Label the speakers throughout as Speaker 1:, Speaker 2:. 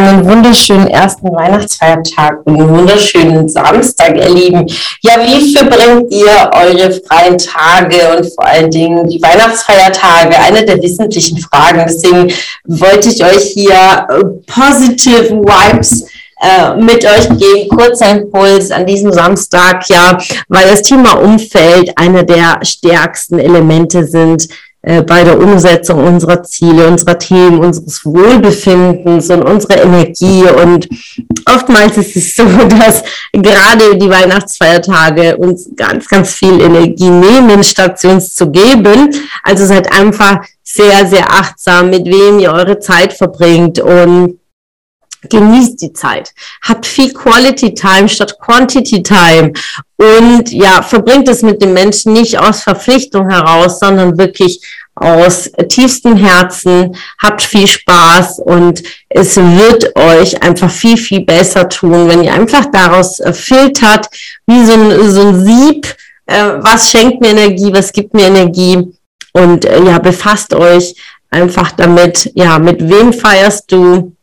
Speaker 1: Einen wunderschönen ersten Weihnachtsfeiertag und einen wunderschönen Samstag, ihr Lieben. Ja, wie verbringt ihr eure freien Tage und vor allen Dingen die Weihnachtsfeiertage? Eine der wesentlichen Fragen. Deswegen wollte ich euch hier äh, positive Vibes äh, mit euch geben. Kurzer Impuls an diesem Samstag, ja, weil das Thema Umfeld einer der stärksten Elemente sind bei der Umsetzung unserer Ziele, unserer Themen, unseres Wohlbefindens und unserer Energie. Und oftmals ist es so, dass gerade die Weihnachtsfeiertage uns ganz, ganz viel Energie nehmen, statt uns zu geben. Also seid einfach sehr, sehr achtsam, mit wem ihr eure Zeit verbringt und genießt die Zeit, habt viel Quality Time statt Quantity Time. Und ja, verbringt es mit den Menschen nicht aus Verpflichtung heraus, sondern wirklich aus tiefstem Herzen, habt viel Spaß und es wird euch einfach viel, viel besser tun, wenn ihr einfach daraus äh, filtert, wie so ein, so ein Sieb, äh, was schenkt mir Energie, was gibt mir Energie. Und äh, ja, befasst euch einfach damit, ja, mit wem feierst du,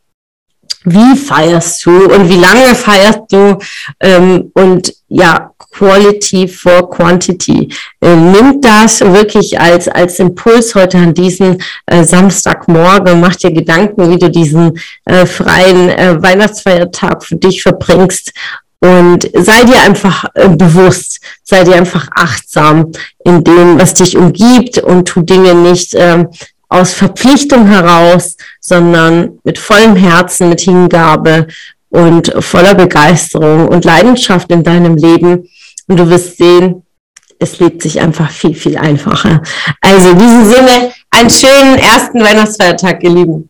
Speaker 1: wie feierst du und wie lange feierst du ähm, und ja, Quality for Quantity. Äh, nimmt das wirklich als, als Impuls heute an diesen äh, Samstagmorgen, mach dir Gedanken, wie du diesen äh, freien äh, Weihnachtsfeiertag für dich verbringst und sei dir einfach äh, bewusst, sei dir einfach achtsam in dem, was dich umgibt und tu Dinge nicht ähm, aus Verpflichtung heraus, sondern mit vollem Herzen, mit Hingabe und voller Begeisterung und Leidenschaft in deinem Leben. Und du wirst sehen, es lebt sich einfach viel, viel einfacher. Also in diesem Sinne, einen schönen ersten Weihnachtsfeiertag, ihr Lieben.